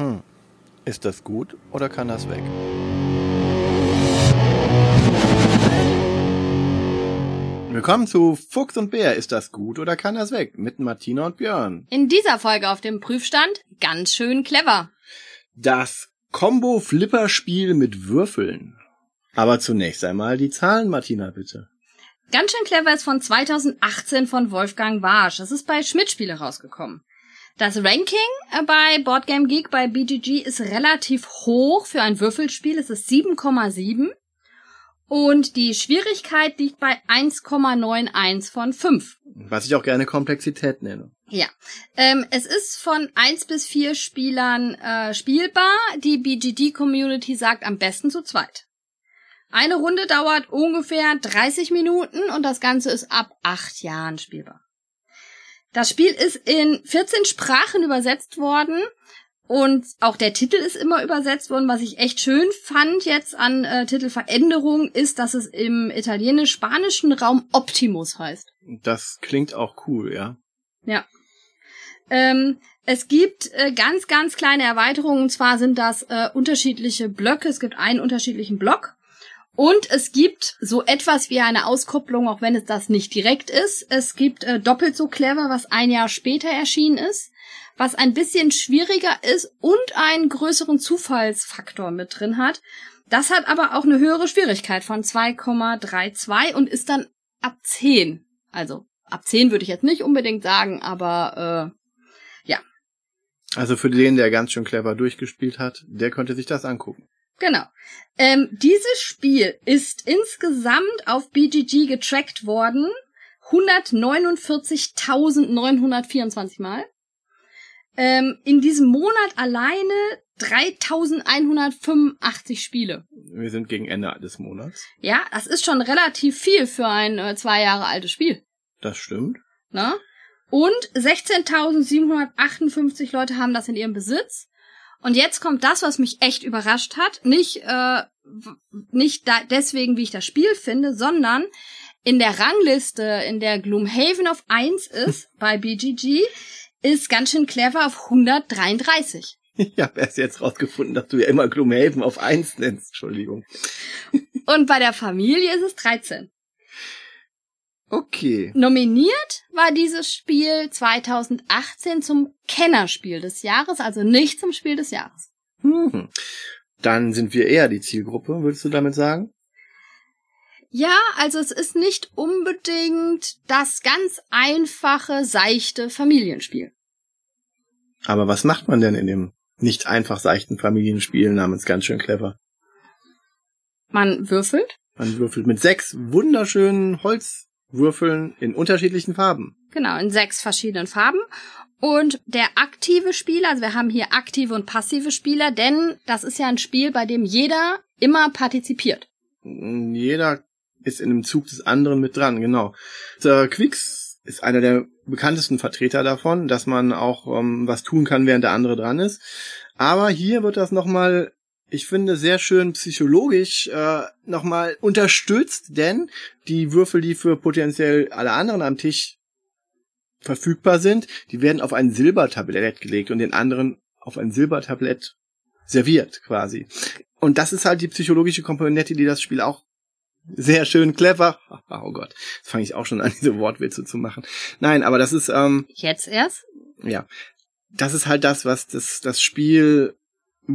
Hm. Ist das gut oder kann das weg? Willkommen zu Fuchs und Bär. Ist das gut oder kann das weg? Mit Martina und Björn. In dieser Folge auf dem Prüfstand ganz schön clever. Das Combo-Flipper-Spiel mit Würfeln. Aber zunächst einmal die Zahlen, Martina, bitte. Ganz schön clever ist von 2018 von Wolfgang Warsch. Das ist bei Schmidt-Spiele rausgekommen. Das Ranking bei Boardgame Geek bei BGG ist relativ hoch für ein Würfelspiel. Es ist 7,7. Und die Schwierigkeit liegt bei 1,91 von 5. Was ich auch gerne Komplexität nenne. Ja. Ähm, es ist von 1 bis 4 Spielern äh, spielbar. Die BGG-Community sagt am besten zu zweit. Eine Runde dauert ungefähr 30 Minuten und das Ganze ist ab 8 Jahren spielbar. Das Spiel ist in 14 Sprachen übersetzt worden und auch der Titel ist immer übersetzt worden. Was ich echt schön fand jetzt an äh, Titelveränderung ist, dass es im italienisch-spanischen Raum Optimus heißt. Das klingt auch cool, ja. Ja. Ähm, es gibt äh, ganz, ganz kleine Erweiterungen. Und zwar sind das äh, unterschiedliche Blöcke. Es gibt einen unterschiedlichen Block. Und es gibt so etwas wie eine Auskopplung, auch wenn es das nicht direkt ist. Es gibt äh, doppelt so clever, was ein Jahr später erschienen ist was ein bisschen schwieriger ist und einen größeren Zufallsfaktor mit drin hat. Das hat aber auch eine höhere Schwierigkeit von 2,32 und ist dann ab 10. Also ab 10 würde ich jetzt nicht unbedingt sagen, aber äh, ja. Also für den, der ganz schön clever durchgespielt hat, der könnte sich das angucken. Genau. Ähm, dieses Spiel ist insgesamt auf BGG getrackt worden. 149.924 Mal. Ähm, in diesem Monat alleine 3185 Spiele. Wir sind gegen Ende des Monats. Ja, das ist schon relativ viel für ein äh, zwei Jahre altes Spiel. Das stimmt. Na? Und 16.758 Leute haben das in ihrem Besitz. Und jetzt kommt das, was mich echt überrascht hat. Nicht, äh, nicht da deswegen, wie ich das Spiel finde, sondern in der Rangliste, in der Gloomhaven auf 1 ist, bei BGG, ist ganz schön clever auf 133. Ich habe erst jetzt rausgefunden, dass du ja immer Gloomhaven auf 1 nennst. Entschuldigung. Und bei der Familie ist es 13. Okay. Nominiert war dieses Spiel 2018 zum Kennerspiel des Jahres, also nicht zum Spiel des Jahres. Hm. Dann sind wir eher die Zielgruppe, würdest du damit sagen? Ja, also es ist nicht unbedingt das ganz einfache, seichte Familienspiel. Aber was macht man denn in dem nicht einfach seichten Familienspiel namens ganz schön clever? Man würfelt. Man würfelt mit sechs wunderschönen Holzwürfeln in unterschiedlichen Farben. Genau, in sechs verschiedenen Farben. Und der aktive Spieler, also wir haben hier aktive und passive Spieler, denn das ist ja ein Spiel, bei dem jeder immer partizipiert. Jeder ist in dem Zug des anderen mit dran, genau. Der Quicks ist einer der bekanntesten Vertreter davon, dass man auch ähm, was tun kann, während der andere dran ist. Aber hier wird das nochmal, ich finde, sehr schön psychologisch äh, nochmal unterstützt, denn die Würfel, die für potenziell alle anderen am Tisch verfügbar sind, die werden auf ein Silbertablett gelegt und den anderen auf ein Silbertablett serviert quasi. Und das ist halt die psychologische Komponente, die das Spiel auch sehr schön clever. Oh Gott, jetzt fange ich auch schon an, diese Wortwitze zu machen. Nein, aber das ist ähm, jetzt erst. Ja, das ist halt das, was das das Spiel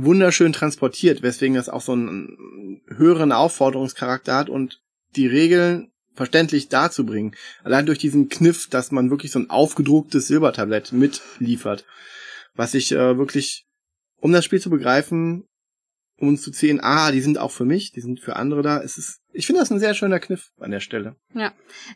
wunderschön transportiert, weswegen das auch so einen höheren Aufforderungscharakter hat und die Regeln verständlich darzubringen. Allein durch diesen Kniff, dass man wirklich so ein aufgedrucktes Silbertablett mitliefert, was ich äh, wirklich, um das Spiel zu begreifen, um uns zu sehen, ah, die sind auch für mich, die sind für andere da. Es ist, ich finde das ein sehr schöner Kniff an der Stelle. Ja.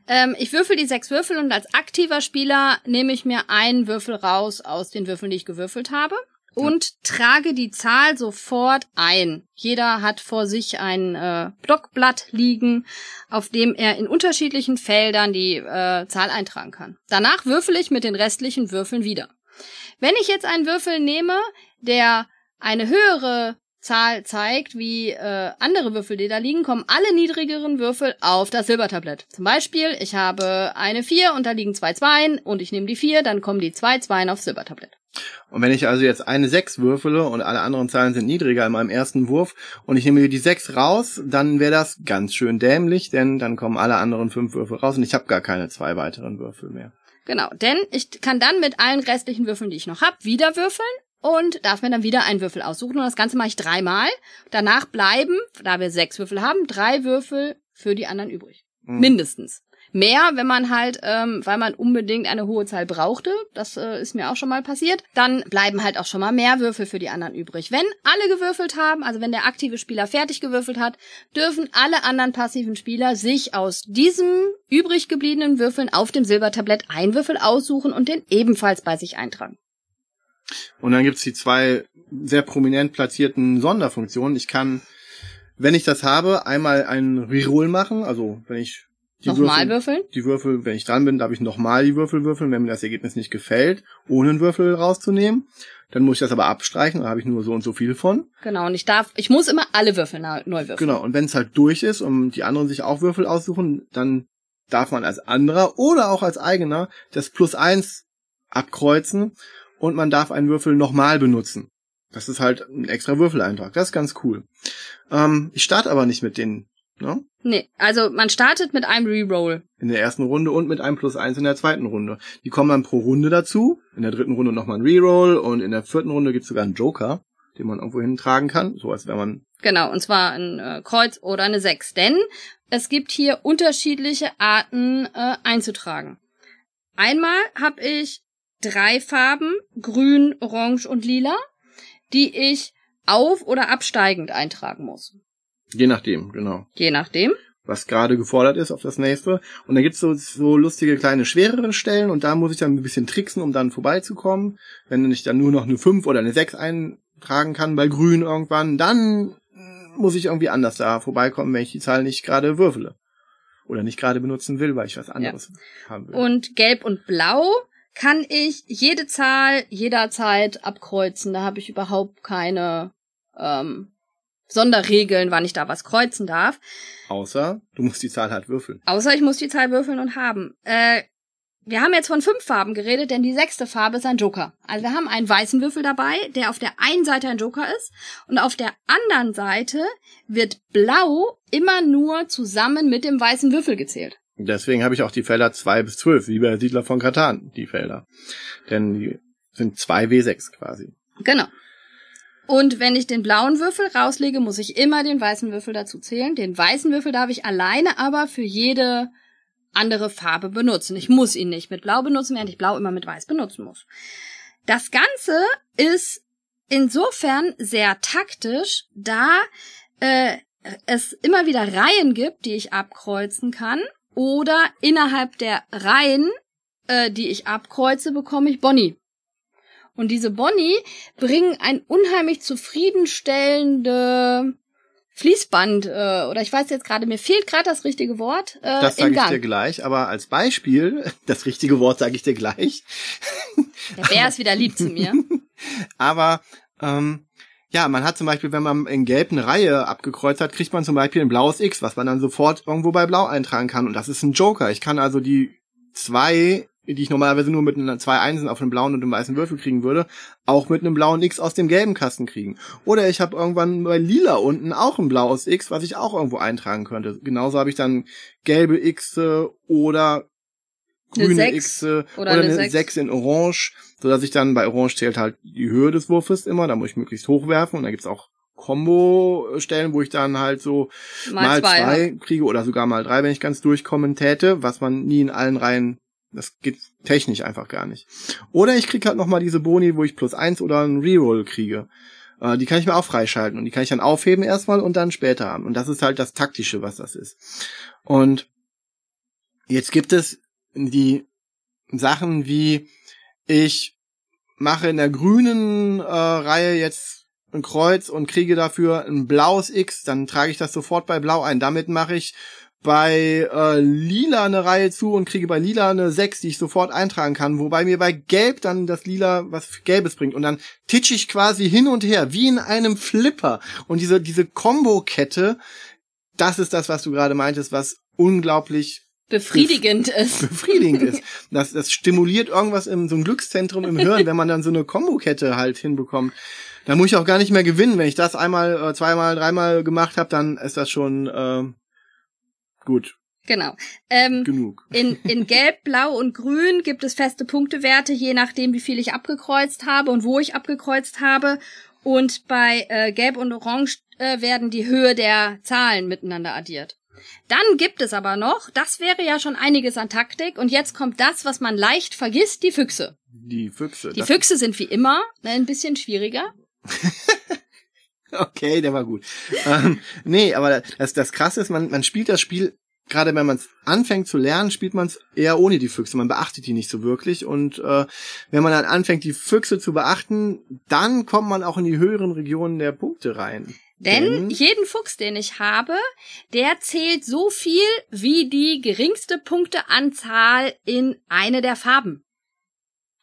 Ähm, ich würfel die sechs Würfel und als aktiver Spieler nehme ich mir einen Würfel raus aus den Würfeln, die ich gewürfelt habe. Und ja. trage die Zahl sofort ein. Jeder hat vor sich ein äh, Blockblatt liegen, auf dem er in unterschiedlichen Feldern die äh, Zahl eintragen kann. Danach würfel ich mit den restlichen Würfeln wieder. Wenn ich jetzt einen Würfel nehme, der eine höhere Zahl zeigt, wie äh, andere Würfel, die da liegen, kommen alle niedrigeren Würfel auf das Silbertablett. Zum Beispiel, ich habe eine 4 und da liegen zwei Zweien und ich nehme die 4, dann kommen die zwei Zweien aufs Silbertablett. Und wenn ich also jetzt eine 6 würfele und alle anderen Zahlen sind niedriger in meinem ersten Wurf und ich nehme die 6 raus, dann wäre das ganz schön dämlich, denn dann kommen alle anderen 5 Würfel raus und ich habe gar keine zwei weiteren Würfel mehr. Genau, denn ich kann dann mit allen restlichen Würfeln, die ich noch habe, wieder würfeln und darf mir dann wieder einen Würfel aussuchen. Und das Ganze mache ich dreimal. Danach bleiben, da wir sechs Würfel haben, drei Würfel für die anderen übrig. Mhm. Mindestens. Mehr, wenn man halt, ähm, weil man unbedingt eine hohe Zahl brauchte, das äh, ist mir auch schon mal passiert, dann bleiben halt auch schon mal mehr Würfel für die anderen übrig. Wenn alle gewürfelt haben, also wenn der aktive Spieler fertig gewürfelt hat, dürfen alle anderen passiven Spieler sich aus diesem übrig gebliebenen Würfeln auf dem Silbertablett einen Würfel aussuchen und den ebenfalls bei sich eintragen. Und dann gibt's die zwei sehr prominent platzierten Sonderfunktionen. Ich kann, wenn ich das habe, einmal einen Reroll machen, also wenn ich die nochmal Würfel, würfeln? Die Würfel, wenn ich dran bin, darf ich nochmal die Würfel würfeln, wenn mir das Ergebnis nicht gefällt, ohne einen Würfel rauszunehmen. Dann muss ich das aber abstreichen, da habe ich nur so und so viel von. Genau, und ich darf, ich muss immer alle Würfel neu würfeln. Genau, und wenn es halt durch ist und die anderen sich auch Würfel aussuchen, dann darf man als anderer oder auch als eigener das Plus eins abkreuzen und man darf einen Würfel nochmal benutzen. Das ist halt ein extra Würfeleintrag. Das ist ganz cool. Ähm, ich starte aber nicht mit den Ne? Nee, also man startet mit einem Reroll. In der ersten Runde und mit einem Plus eins in der zweiten Runde. Die kommen dann pro Runde dazu. In der dritten Runde nochmal ein Reroll und in der vierten Runde gibt's sogar einen Joker, den man irgendwo hintragen kann. So als wenn man. Genau, und zwar ein äh, Kreuz oder eine Sechs. Denn es gibt hier unterschiedliche Arten äh, einzutragen. Einmal habe ich drei Farben, grün, orange und lila, die ich auf- oder absteigend eintragen muss. Je nachdem, genau. Je nachdem. Was gerade gefordert ist auf das nächste. Und da gibt's so, so lustige kleine schwereren Stellen und da muss ich dann ein bisschen tricksen, um dann vorbeizukommen. Wenn ich dann nur noch eine 5 oder eine 6 eintragen kann bei Grün irgendwann, dann muss ich irgendwie anders da vorbeikommen, wenn ich die Zahl nicht gerade würfele. Oder nicht gerade benutzen will, weil ich was anderes ja. haben will. Und Gelb und Blau kann ich jede Zahl jederzeit abkreuzen. Da habe ich überhaupt keine ähm, Sonderregeln, wann ich da was kreuzen darf. Außer, du musst die Zahl halt würfeln. Außer ich muss die Zahl würfeln und haben. Äh, wir haben jetzt von fünf Farben geredet, denn die sechste Farbe ist ein Joker. Also wir haben einen weißen Würfel dabei, der auf der einen Seite ein Joker ist und auf der anderen Seite wird blau immer nur zusammen mit dem weißen Würfel gezählt. Deswegen habe ich auch die Felder zwei bis zwölf, wie bei Siedler von Katan, die Felder. Denn die sind zwei W6 quasi. Genau. Und wenn ich den blauen Würfel rauslege, muss ich immer den weißen Würfel dazu zählen. Den weißen Würfel darf ich alleine aber für jede andere Farbe benutzen. Ich muss ihn nicht mit blau benutzen, während ich blau immer mit weiß benutzen muss. Das Ganze ist insofern sehr taktisch, da äh, es immer wieder Reihen gibt, die ich abkreuzen kann. Oder innerhalb der Reihen, äh, die ich abkreuze, bekomme ich Bonnie. Und diese Bonnie bringen ein unheimlich zufriedenstellende Fließband, äh, oder ich weiß jetzt gerade, mir fehlt gerade das richtige Wort. Äh, das sage ich dir gleich, aber als Beispiel, das richtige Wort sage ich dir gleich. Der Bär ist wieder lieb zu mir. aber ähm, ja, man hat zum Beispiel, wenn man in Gelb eine Reihe abgekreuzt hat, kriegt man zum Beispiel ein blaues X, was man dann sofort irgendwo bei Blau eintragen kann. Und das ist ein Joker. Ich kann also die zwei die ich normalerweise nur mit einer zwei Einsen auf einem blauen und einem weißen Würfel kriegen würde, auch mit einem blauen X aus dem gelben Kasten kriegen. Oder ich habe irgendwann bei lila unten auch ein blaues X, was ich auch irgendwo eintragen könnte. Genauso habe ich dann gelbe X oder grüne X oder, oder eine, eine 6. in Orange, so dass ich dann bei Orange zählt halt die Höhe des Wurfes immer, da muss ich möglichst hoch werfen und da gibt's auch Combo-Stellen, wo ich dann halt so mal, mal zwei, zwei kriege oder sogar mal drei, wenn ich ganz durchkommen täte, was man nie in allen Reihen das geht technisch einfach gar nicht. Oder ich krieg halt nochmal diese Boni, wo ich plus eins oder einen Reroll kriege. Äh, die kann ich mir auch freischalten und die kann ich dann aufheben erstmal und dann später haben. Und das ist halt das Taktische, was das ist. Und jetzt gibt es die Sachen wie ich mache in der grünen äh, Reihe jetzt ein Kreuz und kriege dafür ein blaues X, dann trage ich das sofort bei blau ein. Damit mache ich bei äh, Lila eine Reihe zu und kriege bei Lila eine 6, die ich sofort eintragen kann, wobei mir bei Gelb dann das Lila was Gelbes bringt und dann titsch ich quasi hin und her, wie in einem Flipper. Und diese, diese Combo-Kette, das ist das, was du gerade meintest, was unglaublich befriedigend ist. befriedigend ist. Das, das stimuliert irgendwas im so ein Glückszentrum im Hirn, wenn man dann so eine Kombokette halt hinbekommt. Da muss ich auch gar nicht mehr gewinnen. Wenn ich das einmal, äh, zweimal, dreimal gemacht habe, dann ist das schon äh, gut. Genau. Ähm, Genug. In, in Gelb, Blau und Grün gibt es feste Punktewerte, je nachdem, wie viel ich abgekreuzt habe und wo ich abgekreuzt habe. Und bei äh, Gelb und Orange äh, werden die Höhe der Zahlen miteinander addiert. Dann gibt es aber noch, das wäre ja schon einiges an Taktik, und jetzt kommt das, was man leicht vergisst, die Füchse. Die Füchse. Die Füchse sind wie immer ne, ein bisschen schwieriger. Okay, der war gut. ähm, nee, aber das, das Krasse ist, man, man spielt das Spiel, gerade wenn man es anfängt zu lernen, spielt man es eher ohne die Füchse. Man beachtet die nicht so wirklich. Und äh, wenn man dann anfängt, die Füchse zu beachten, dann kommt man auch in die höheren Regionen der Punkte rein. Denn jeden Fuchs, den ich habe, der zählt so viel wie die geringste Punkteanzahl in eine der Farben.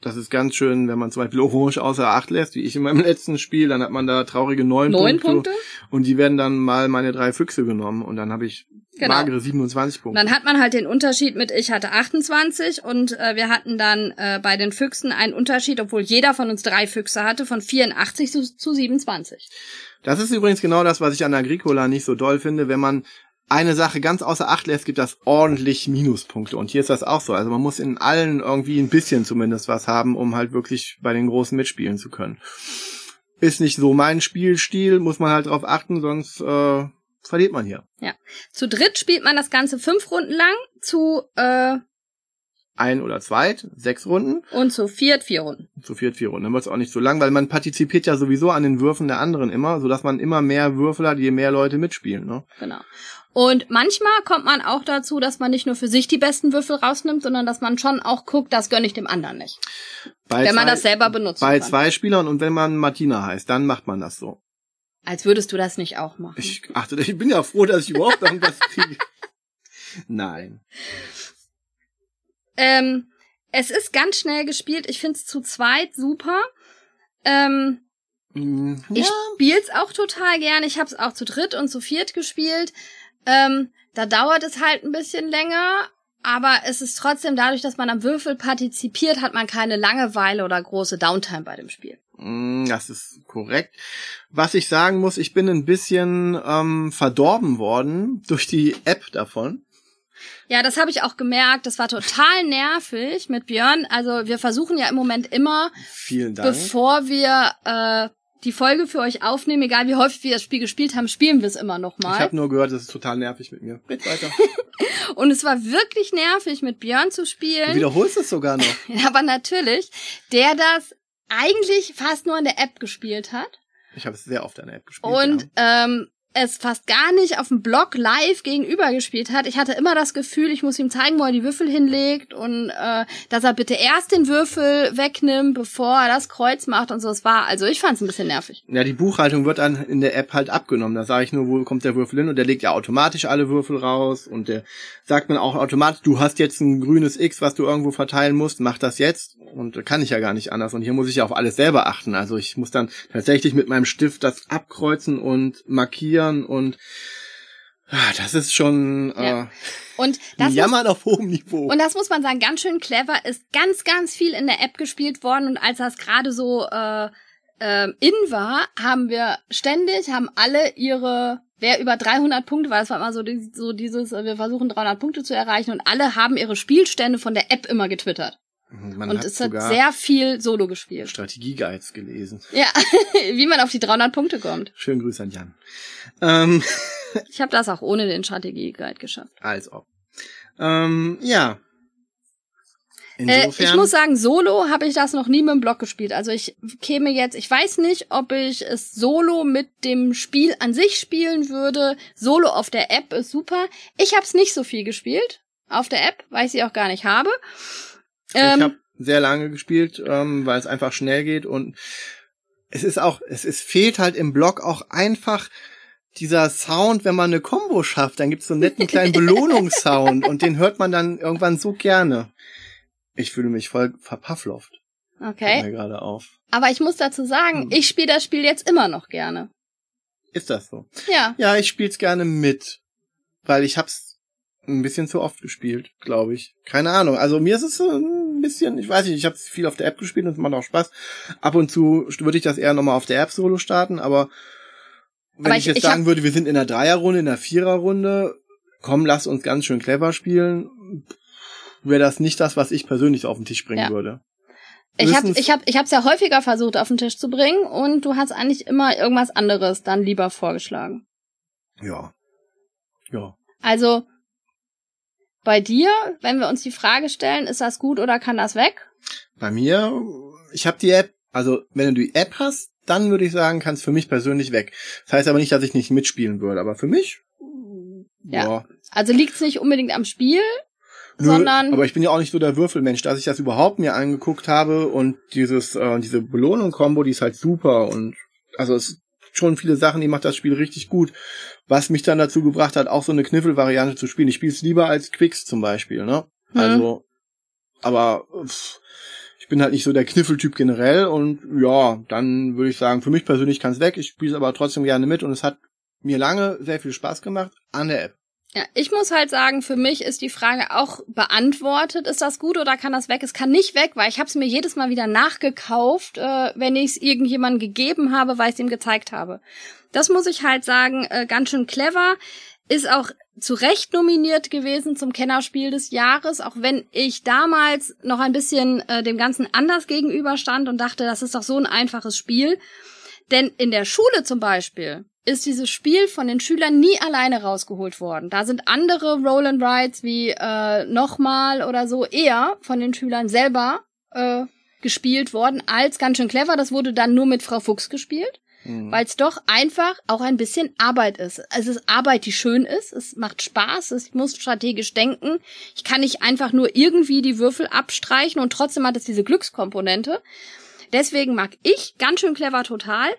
Das ist ganz schön, wenn man zum Beispiel Orange außer Acht lässt, wie ich in meinem letzten Spiel, dann hat man da traurige neun, Neun Punkte. Punkte. Und die werden dann mal meine drei Füchse genommen. Und dann habe ich Genau. magere 27 Punkte. Dann hat man halt den Unterschied mit, ich hatte 28 und äh, wir hatten dann äh, bei den Füchsen einen Unterschied, obwohl jeder von uns drei Füchse hatte, von 84 zu, zu 27. Das ist übrigens genau das, was ich an Agricola nicht so doll finde. Wenn man eine Sache ganz außer Acht lässt, gibt das ordentlich Minuspunkte. Und hier ist das auch so. Also man muss in allen irgendwie ein bisschen zumindest was haben, um halt wirklich bei den Großen mitspielen zu können. Ist nicht so mein Spielstil, muss man halt drauf achten, sonst äh, verliert man hier. Zu dritt spielt man das Ganze fünf Runden lang, zu äh, Ein oder zweit, sechs Runden, und zu viert vier Runden. zu viert vier Runden. Dann wird es auch nicht so lang, weil man partizipiert ja sowieso an den Würfen der anderen immer, sodass man immer mehr Würfel hat, je mehr Leute mitspielen. Ne? Genau. Und manchmal kommt man auch dazu, dass man nicht nur für sich die besten Würfel rausnimmt, sondern dass man schon auch guckt, das gönne ich dem anderen nicht. Bei wenn man zwei- das selber benutzt. Bei zwei Spielern und wenn man Martina heißt, dann macht man das so. Als würdest du das nicht auch machen. Ich achte, ich bin ja froh, dass ich überhaupt irgendwas kriege. Nein. Ähm, es ist ganz schnell gespielt. Ich finde es zu zweit super. Ähm, Hm, Ich Ja. spiel's auch total gerne. Ich habe es auch zu dritt und zu viert gespielt. Ähm, da dauert es halt ein bisschen länger, aber es ist trotzdem dadurch, dass man am Würfel partizipiert, hat man keine Langeweile oder große Downtime bei dem Spiel. Hm, Das ist korrekt. Was ich sagen muss, ich bin ein bisschen ähm, verdorben worden durch die App davon. Ja, das habe ich auch gemerkt. Das war total nervig mit Björn. Also wir versuchen ja im Moment immer, bevor wir äh, die Folge für euch aufnehmen, egal wie häufig wir das Spiel gespielt haben, spielen wir es immer noch ich mal. habe nur gehört, das ist total nervig mit mir. Red weiter. Und es war wirklich nervig, mit Björn zu spielen. Du wiederholst es sogar noch. Aber natürlich, der das eigentlich fast nur in der App gespielt hat Ich habe es sehr oft an der App gespielt. und ja. ähm, es fast gar nicht auf dem Blog live gegenüber gespielt hat. Ich hatte immer das Gefühl, ich muss ihm zeigen, wo er die Würfel hinlegt und äh, dass er bitte erst den Würfel wegnimmt, bevor er das Kreuz macht und so. Es war, also ich fand es ein bisschen nervig. Ja, die Buchhaltung wird dann in der App halt abgenommen. Da sage ich nur, wo kommt der Würfel hin und der legt ja automatisch alle Würfel raus und der sagt man auch automatisch, du hast jetzt ein grünes X, was du irgendwo verteilen musst, mach das jetzt und kann ich ja gar nicht anders und hier muss ich ja auf alles selber achten. Also ich muss dann tatsächlich mit meinem Stift das abkreuzen und markieren und ah, das ist schon Ja. äh, Und das muss Jammern auf hohem Niveau. Und das muss man sagen, ganz schön clever, ist ganz, ganz viel in der App gespielt worden und als das gerade so äh, äh, in war, haben wir ständig, haben alle ihre, wer über 300 Punkte war, das war immer so, so dieses, wir versuchen 300 Punkte zu erreichen und alle haben ihre Spielstände von der App immer getwittert. Man und hat es hat sehr viel Solo gespielt. Strategie-Guides gelesen. Ja, wie man auf die 300 Punkte kommt. Schönen Grüß an Jan. Ähm, Ich habe das auch ohne den Strategie-Guide geschafft. als ob. Ähm, ja. Äh, ich muss sagen, solo habe ich das noch nie mit dem Blog gespielt. Also ich käme jetzt, ich weiß nicht, ob ich es solo mit dem Spiel an sich spielen würde. Solo auf der App ist super. Ich habe es nicht so viel gespielt auf der App, weil ich sie auch gar nicht habe. Ich Ähm, habe sehr lange gespielt, ähm, weil es einfach schnell geht und es ist auch, es ist, fehlt halt im Blog auch einfach dieser Sound, wenn man eine Combo schafft, dann gibt's so einen netten kleinen Belohnungssound und den hört man dann irgendwann so gerne. Ich fühle mich voll verpaffloft. Okay. mir gerade auf. Aber ich muss dazu sagen, Hm. ich spiele das Spiel jetzt immer noch gerne. Ist das so? Ja. Ja, ich spiel's gerne mit, weil ich hab's ein bisschen zu oft gespielt, glaube ich. Keine Ahnung. Also mir ist es ein bisschen, ich weiß nicht, ich habe viel auf der App gespielt und es macht auch Spaß. Ab und zu würde ich das eher nochmal auf der App solo starten, aber wenn aber ich, ich, jetzt ich sagen würde, wir sind in der Dreierrunde, in der Viererrunde, komm, lass uns ganz schön clever spielen, wäre das nicht das, was ich persönlich auf den Tisch bringen ja. würde. Ich habe ich hab, ich hab's ja häufiger versucht auf den Tisch zu bringen und du hast eigentlich immer irgendwas anderes dann lieber vorgeschlagen. Ja. Ja. Also bei dir, wenn wir uns die Frage stellen, ist das gut oder kann das weg? Bei mir, ich habe die App, also wenn du die App hast, dann würde ich sagen, kann es für mich persönlich weg. Das heißt aber nicht, dass ich nicht mitspielen würde, aber für mich ja. ja. Also liegt's nicht unbedingt am Spiel, Nö, sondern. Aber ich bin ja auch nicht so der Würfelmensch, dass ich das überhaupt mir angeguckt habe und dieses, äh, diese Belohnung-Kombo, die ist halt super und also es schon viele Sachen, die macht das Spiel richtig gut. Was mich dann dazu gebracht hat, auch so eine Kniffel-Variante zu spielen. Ich spiele es lieber als Quicks zum Beispiel, ne? Mhm. Also, aber pff, ich bin halt nicht so der Kniffeltyp generell und ja, dann würde ich sagen, für mich persönlich kann es weg. Ich spiele es aber trotzdem gerne mit und es hat mir lange sehr viel Spaß gemacht an der App. Ja, ich muss halt sagen, für mich ist die Frage auch beantwortet. Ist das gut oder kann das weg? Es kann nicht weg, weil ich habe es mir jedes Mal wieder nachgekauft, äh, wenn ich es irgendjemandem gegeben habe, weil ich es ihm gezeigt habe. Das muss ich halt sagen, äh, ganz schön clever. Ist auch zu Recht nominiert gewesen zum Kennerspiel des Jahres, auch wenn ich damals noch ein bisschen äh, dem Ganzen anders gegenüberstand und dachte, das ist doch so ein einfaches Spiel. Denn in der Schule zum Beispiel ist dieses Spiel von den Schülern nie alleine rausgeholt worden. Da sind andere Roll and Rides wie äh, nochmal oder so eher von den Schülern selber äh, gespielt worden als ganz schön clever. Das wurde dann nur mit Frau Fuchs gespielt, mhm. weil es doch einfach auch ein bisschen Arbeit ist. Es ist Arbeit, die schön ist. Es macht Spaß. Ich muss strategisch denken. Ich kann nicht einfach nur irgendwie die Würfel abstreichen und trotzdem hat es diese Glückskomponente. Deswegen mag ich ganz schön clever total.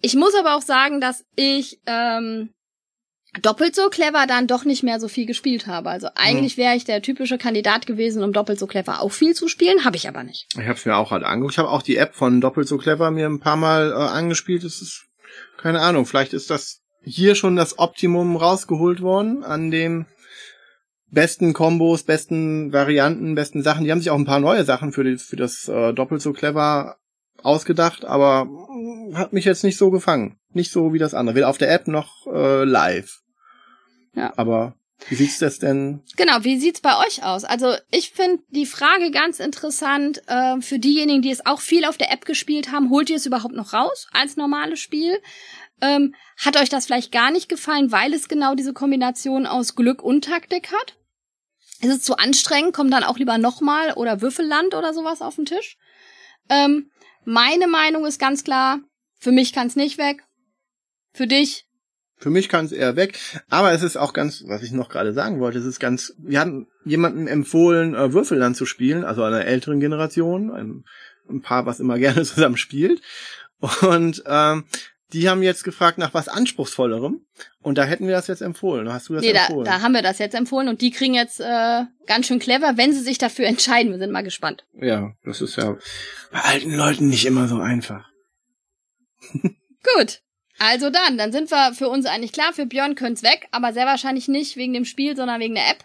Ich muss aber auch sagen, dass ich ähm, doppelt so clever dann doch nicht mehr so viel gespielt habe. Also eigentlich wäre ich der typische Kandidat gewesen, um doppelt so clever auch viel zu spielen, habe ich aber nicht. Ich habe es mir auch halt angeguckt. Ich habe auch die App von doppelt so clever mir ein paar Mal äh, angespielt. Das ist keine Ahnung. Vielleicht ist das hier schon das Optimum rausgeholt worden an dem besten Kombos, besten Varianten, besten Sachen. Die haben sich auch ein paar neue Sachen für, die, für das äh, doppelt so clever ausgedacht, aber hat mich jetzt nicht so gefangen. Nicht so wie das andere. Weder auf der App noch äh, live. Ja. Aber wie sieht's das denn? Genau, wie sieht's bei euch aus? Also ich finde die Frage ganz interessant äh, für diejenigen, die es auch viel auf der App gespielt haben. Holt ihr es überhaupt noch raus als normales Spiel? Ähm, hat euch das vielleicht gar nicht gefallen, weil es genau diese Kombination aus Glück und Taktik hat? Ist es zu anstrengend? Kommt dann auch lieber nochmal oder Würfelland oder sowas auf den Tisch? Ähm, meine Meinung ist ganz klar, für mich kann es nicht weg. Für dich? Für mich kann es eher weg. Aber es ist auch ganz, was ich noch gerade sagen wollte, es ist ganz, wir hatten jemanden empfohlen, äh, Würfelland zu spielen, also einer älteren Generation, ein, ein Paar, was immer gerne zusammen spielt. Und ähm, die haben jetzt gefragt nach was anspruchsvollerem und da hätten wir das jetzt empfohlen. Hast du das nee, empfohlen? Da, da haben wir das jetzt empfohlen und die kriegen jetzt äh, ganz schön clever, wenn sie sich dafür entscheiden. Wir sind mal gespannt. Ja, das ist ja bei alten Leuten nicht immer so einfach. Gut. Also dann, dann sind wir für uns eigentlich klar, für Björn können's weg, aber sehr wahrscheinlich nicht wegen dem Spiel, sondern wegen der App.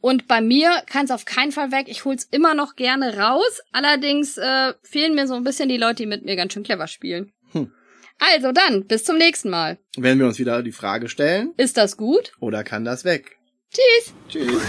Und bei mir kann es auf keinen Fall weg. Ich hol's immer noch gerne raus. Allerdings äh, fehlen mir so ein bisschen die Leute, die mit mir ganz schön clever spielen. Hm. Also dann, bis zum nächsten Mal. Wenn wir uns wieder die Frage stellen. Ist das gut? Oder kann das weg? Tschüss. Tschüss.